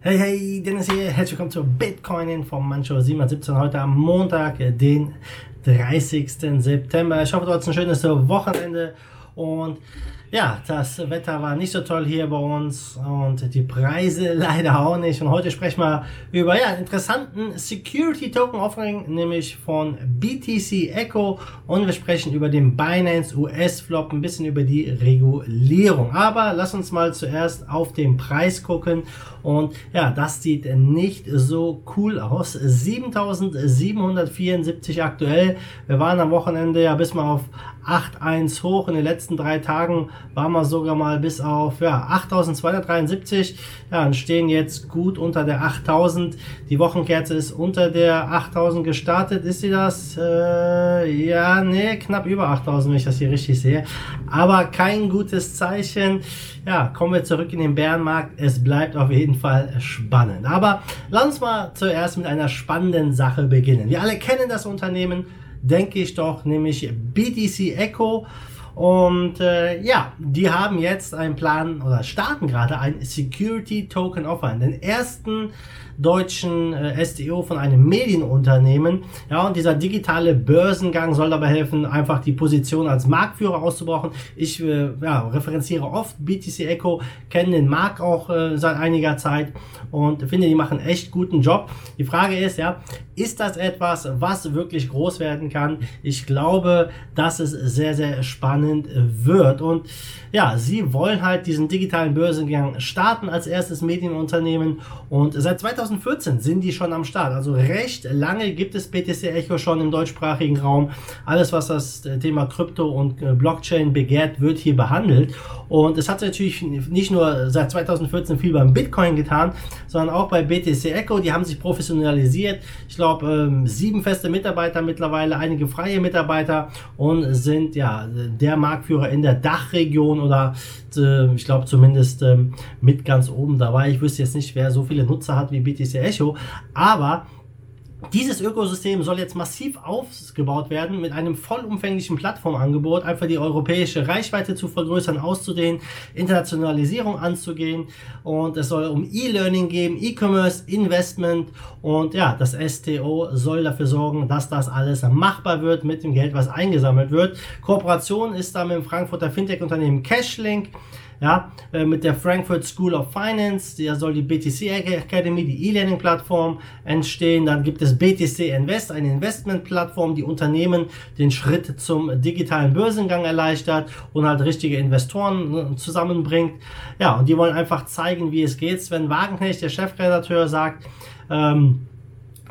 Hey, hey, Dennis hier. Herzlich willkommen zur Bitcoin vom Mancho 717. Heute am Montag, den 30. September. Ich hoffe, du hast ein schönes Wochenende und ja, das Wetter war nicht so toll hier bei uns und die Preise leider auch nicht. Und heute sprechen wir über ja, einen interessanten Security Token Offering, nämlich von BTC Echo. Und wir sprechen über den Binance US Flop, ein bisschen über die Regulierung. Aber lass uns mal zuerst auf den Preis gucken. Und ja, das sieht nicht so cool aus. 7774 aktuell. Wir waren am Wochenende ja bis mal auf 8,1 hoch. In den letzten drei Tagen waren wir sogar mal bis auf ja, 8.273. Ja, und stehen jetzt gut unter der 8.000. Die Wochenkerze ist unter der 8.000 gestartet. Ist sie das? Äh, ja, nee, knapp über 8.000, wenn ich das hier richtig sehe. Aber kein gutes Zeichen. Ja, kommen wir zurück in den Bärenmarkt. Es bleibt auf jeden Fall spannend. Aber lass uns mal zuerst mit einer spannenden Sache beginnen. Wir alle kennen das Unternehmen denke ich doch, nämlich BTC Echo. Und äh, ja, die haben jetzt einen Plan oder starten gerade ein Security Token Offer. Den ersten deutschen äh, STO von einem Medienunternehmen. Ja, und dieser digitale Börsengang soll dabei helfen, einfach die Position als Marktführer auszubrauchen. Ich äh, ja, referenziere oft BTC Echo, kenne den Markt auch äh, seit einiger Zeit und finde, die machen echt guten Job. Die Frage ist, ja, ist das etwas, was wirklich groß werden kann? Ich glaube, dass es sehr, sehr spannend wird. Und ja, sie wollen halt diesen digitalen Börsengang starten als erstes Medienunternehmen und seit 2000 2014 sind die schon am Start. Also recht lange gibt es BTC Echo schon im deutschsprachigen Raum. Alles, was das Thema Krypto und äh, Blockchain begehrt, wird hier behandelt. Und es hat natürlich nicht nur seit 2014 viel beim Bitcoin getan, sondern auch bei BTC Echo. Die haben sich professionalisiert. Ich glaube, ähm, sieben feste Mitarbeiter mittlerweile, einige freie Mitarbeiter und sind ja der Marktführer in der Dachregion oder äh, ich glaube zumindest ähm, mit ganz oben dabei. Ich wüsste jetzt nicht, wer so viele Nutzer hat wie BTC Echo, aber dieses Ökosystem soll jetzt massiv aufgebaut werden mit einem vollumfänglichen Plattformangebot, einfach die europäische Reichweite zu vergrößern, auszudehnen, Internationalisierung anzugehen. Und es soll um E-Learning geben, E-Commerce, Investment. Und ja, das STO soll dafür sorgen, dass das alles machbar wird mit dem Geld, was eingesammelt wird. Kooperation ist da mit dem Frankfurter Fintech-Unternehmen Cashlink ja, äh, mit der Frankfurt School of Finance, da soll die BTC Academy, die E-Learning-Plattform entstehen. Dann gibt es BTC Invest, eine Investment-Plattform, die Unternehmen den Schritt zum digitalen Börsengang erleichtert und halt richtige Investoren äh, zusammenbringt. Ja, und die wollen einfach zeigen, wie es geht. Sven Wagenknecht, der Chefredakteur, sagt, ähm,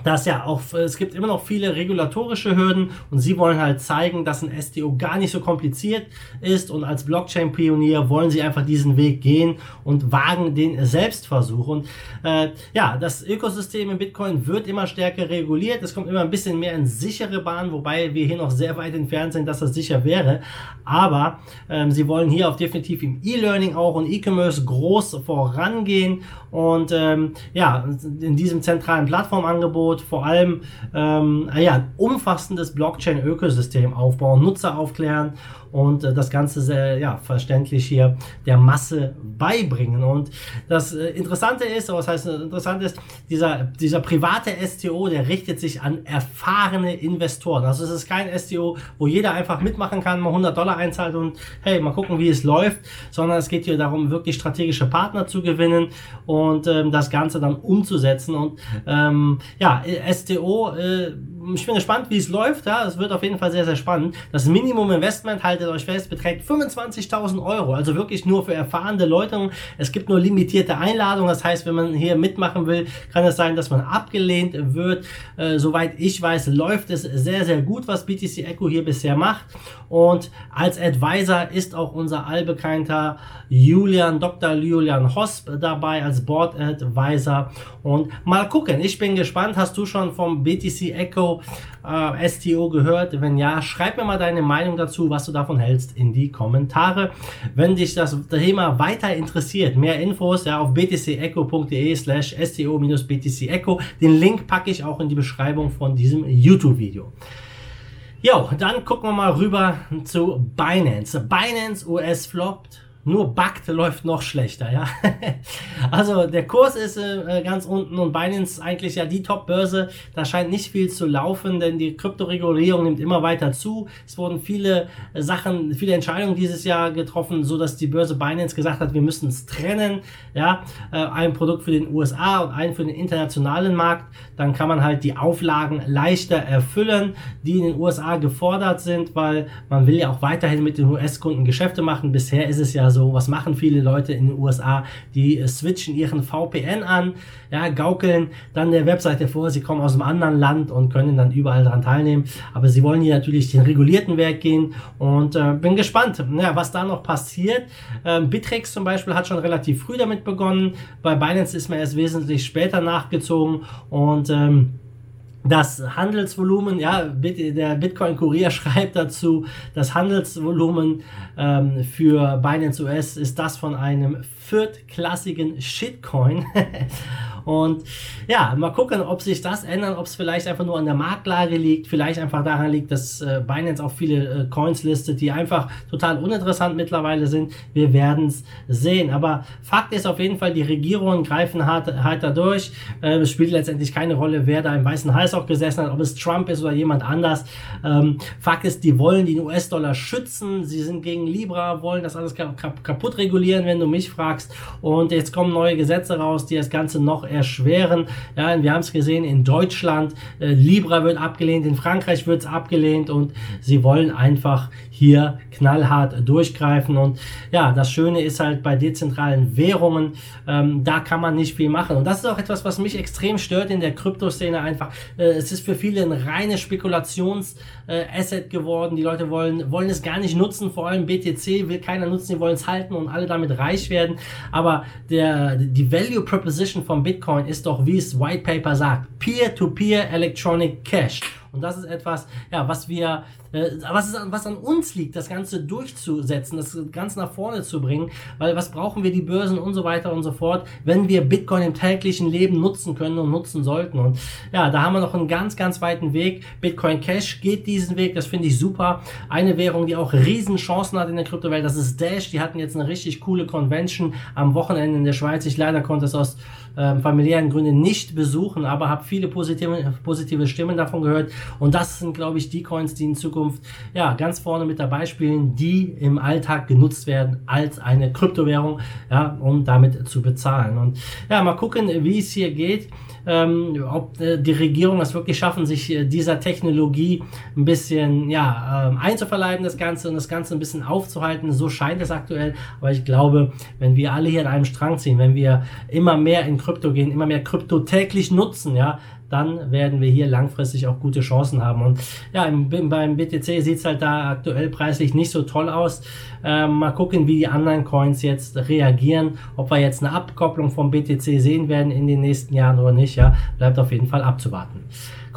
dass ja auch, es gibt immer noch viele regulatorische Hürden und sie wollen halt zeigen, dass ein STO gar nicht so kompliziert ist und als Blockchain-Pionier wollen sie einfach diesen Weg gehen und wagen den Selbstversuch. Und äh, ja, das Ökosystem in Bitcoin wird immer stärker reguliert, es kommt immer ein bisschen mehr in sichere Bahnen, wobei wir hier noch sehr weit entfernt sind, dass das sicher wäre. Aber ähm, sie wollen hier auch definitiv im E-Learning auch und E-Commerce groß vorangehen und ähm, ja, in diesem zentralen Plattformangebot vor allem ähm, ja, ein umfassendes Blockchain-Ökosystem aufbauen, Nutzer aufklären und äh, das Ganze sehr ja, verständlich hier der Masse beibringen. Und das äh, Interessante ist, was heißt interessant ist, dieser, dieser private STO, der richtet sich an erfahrene Investoren. Also es ist kein STO, wo jeder einfach mitmachen kann, mal 100 Dollar einzahlt und hey, mal gucken, wie es läuft, sondern es geht hier darum, wirklich strategische Partner zu gewinnen und ähm, das Ganze dann umzusetzen. Und ähm, ja, STO, äh, ich bin gespannt, wie es läuft. Ja, es wird auf jeden Fall sehr, sehr spannend. Das Minimum Investment, haltet euch fest, beträgt 25.000 Euro. Also wirklich nur für erfahrene Leute. Es gibt nur limitierte Einladungen. Das heißt, wenn man hier mitmachen will, kann es sein, dass man abgelehnt wird. Äh, soweit ich weiß, läuft es sehr, sehr gut, was BTC Echo hier bisher macht. Und als Advisor ist auch unser allbekannter Julian, Dr. Julian Hosp dabei als Board Advisor. Und mal gucken, ich bin gespannt. Hast du schon vom BTC Echo äh, STO gehört? Wenn ja, schreib mir mal deine Meinung dazu, was du davon hältst, in die Kommentare. Wenn dich das Thema weiter interessiert, mehr Infos ja auf btcecho.de slash sto-btcecho. Den Link packe ich auch in die Beschreibung von diesem YouTube-Video. Jo, dann gucken wir mal rüber zu Binance. Binance US floppt nur Backt läuft noch schlechter, ja. also der Kurs ist äh, ganz unten und Binance eigentlich ja die Top-Börse. Da scheint nicht viel zu laufen, denn die Kryptoregulierung nimmt immer weiter zu. Es wurden viele Sachen, viele Entscheidungen dieses Jahr getroffen, so dass die Börse Binance gesagt hat, wir müssen es trennen, ja. Äh, ein Produkt für den USA und ein für den internationalen Markt. Dann kann man halt die Auflagen leichter erfüllen, die in den USA gefordert sind, weil man will ja auch weiterhin mit den US-Kunden Geschäfte machen. Bisher ist es ja so, was machen viele Leute in den USA? Die äh, switchen ihren VPN an, ja, gaukeln dann der Webseite vor, sie kommen aus einem anderen Land und können dann überall daran teilnehmen. Aber sie wollen hier natürlich den regulierten Weg gehen und äh, bin gespannt, ja, was da noch passiert. Ähm, Bittrex zum Beispiel hat schon relativ früh damit begonnen. Bei Binance ist man erst wesentlich später nachgezogen und ähm, das Handelsvolumen, ja, der Bitcoin-Kurier schreibt dazu, das Handelsvolumen ähm, für Binance US ist das von einem viertklassigen Shitcoin. Und ja, mal gucken, ob sich das ändert, ob es vielleicht einfach nur an der Marktlage liegt, vielleicht einfach daran liegt, dass äh, Binance auch viele äh, Coins listet, die einfach total uninteressant mittlerweile sind. Wir werden es sehen. Aber Fakt ist auf jeden Fall, die Regierungen greifen hart, harter durch. Äh, es spielt letztendlich keine Rolle, wer da im Weißen Hals auch gesessen hat, ob es Trump ist oder jemand anders. Ähm, Fakt ist, die wollen den US-Dollar schützen. Sie sind gegen Libra, wollen das alles kaputt regulieren, wenn du mich fragst. Und jetzt kommen neue Gesetze raus, die das Ganze noch erschweren. Ja, wir haben es gesehen in Deutschland, äh, Libra wird abgelehnt, in Frankreich wird es abgelehnt und sie wollen einfach hier knallhart durchgreifen. Und ja, das Schöne ist halt bei dezentralen Währungen, ähm, da kann man nicht viel machen. Und das ist auch etwas, was mich extrem stört in der Kryptoszene einfach. Äh, es ist für viele ein reines Spekulationsasset äh, geworden. Die Leute wollen, wollen es gar nicht nutzen, vor allem BTC will keiner nutzen, die wollen es halten und alle damit reich werden. Aber der, die Value Proposition von Bitcoin ist doch, wie es White Paper sagt, Peer-to-Peer -Peer Electronic Cash. Und das ist etwas, ja, was wir, äh, was, ist, was an uns liegt, das Ganze durchzusetzen, das Ganze nach vorne zu bringen, weil was brauchen wir die Börsen und so weiter und so fort, wenn wir Bitcoin im täglichen Leben nutzen können und nutzen sollten. Und ja, da haben wir noch einen ganz, ganz weiten Weg. Bitcoin Cash geht diesen Weg, das finde ich super. Eine Währung, die auch riesen Chancen hat in der Kryptowelt, das ist Dash. Die hatten jetzt eine richtig coole Convention am Wochenende in der Schweiz. Ich leider konnte es aus äh, familiären Gründen nicht besuchen, aber habe viele positive, positive Stimmen davon gehört. Und das sind, glaube ich, die Coins, die in Zukunft ja ganz vorne mit dabei spielen, die im Alltag genutzt werden als eine Kryptowährung, ja, um damit zu bezahlen. Und ja, mal gucken, wie es hier geht ähm, ob äh, die Regierung es wirklich schaffen, sich äh, dieser Technologie ein bisschen ja, ähm, einzuverleiben, das Ganze und das Ganze ein bisschen aufzuhalten. So scheint es aktuell. Aber ich glaube, wenn wir alle hier an einem Strang ziehen, wenn wir immer mehr in Krypto gehen, immer mehr Krypto täglich nutzen, ja, dann werden wir hier langfristig auch gute Chancen haben. Und ja, im, beim BTC sieht es halt da aktuell preislich nicht so toll aus. Ähm, mal gucken, wie die anderen Coins jetzt reagieren, ob wir jetzt eine Abkopplung vom BTC sehen werden in den nächsten Jahren oder nicht. Ja, bleibt auf jeden Fall abzuwarten.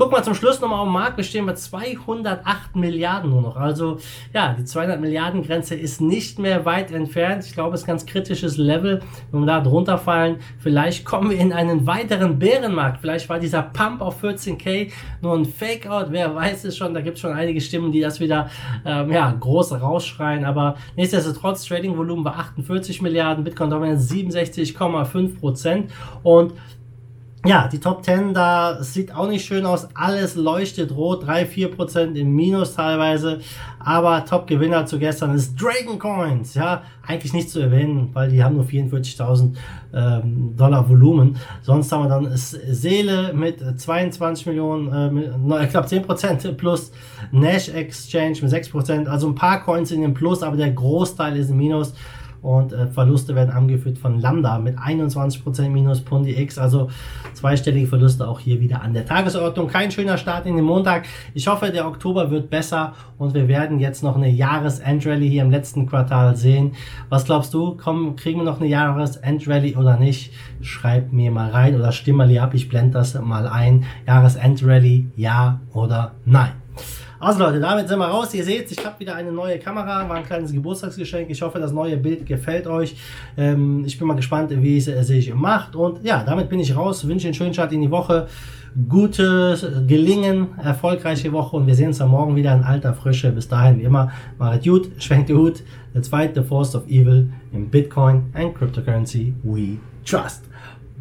Guck mal zum Schluss nochmal auf den Markt. Wir stehen bei 208 Milliarden nur noch. Also ja, die 200 Milliarden Grenze ist nicht mehr weit entfernt. Ich glaube, es ist ein ganz kritisches Level. Wenn wir da drunter fallen, vielleicht kommen wir in einen weiteren Bärenmarkt. Vielleicht war dieser Pump auf 14k nur ein Fake-Out. Wer weiß es schon. Da gibt es schon einige Stimmen, die das wieder ähm, ja, groß rausschreien. Aber nichtsdestotrotz, Trading-Volumen war 48 Milliarden, Bitcoin-Dominance 67,5 Prozent. Und ja, die Top 10, da sieht auch nicht schön aus. Alles leuchtet rot, 3-4% im Minus teilweise. Aber Top-Gewinner zu gestern ist Dragon Coins. Ja, eigentlich nicht zu erwähnen, weil die haben nur 44.000 ähm, Dollar Volumen. Sonst haben wir dann Seele mit 22 Millionen, äh, mit, glaube 10% plus Nash Exchange mit 6%. Also ein paar Coins in den Plus, aber der Großteil ist im Minus und äh, Verluste werden angeführt von Lambda mit 21% minus Pundi X, also zweistellige Verluste auch hier wieder an der Tagesordnung. Kein schöner Start in den Montag. Ich hoffe, der Oktober wird besser und wir werden jetzt noch eine Jahresendrallye hier im letzten Quartal sehen. Was glaubst du? Kommen, kriegen wir noch eine Jahresendrallye oder nicht? Schreib mir mal rein oder stimm mal hier ab. Ich blende das mal ein. Jahresendrallye, ja oder nein? Also Leute, damit sind wir raus. Ihr seht, ich habe wieder eine neue Kamera, war ein kleines Geburtstagsgeschenk. Ich hoffe, das neue Bild gefällt euch. Ähm, ich bin mal gespannt, wie es sich macht. Und ja, damit bin ich raus. Wünsche einen schönen Start in die Woche. Gutes Gelingen, erfolgreiche Woche und wir sehen uns dann morgen wieder in alter Frische. Bis dahin, wie immer, macht gut, schwenkt die Hut. Let's the force of evil in Bitcoin and cryptocurrency we trust.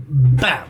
Bam!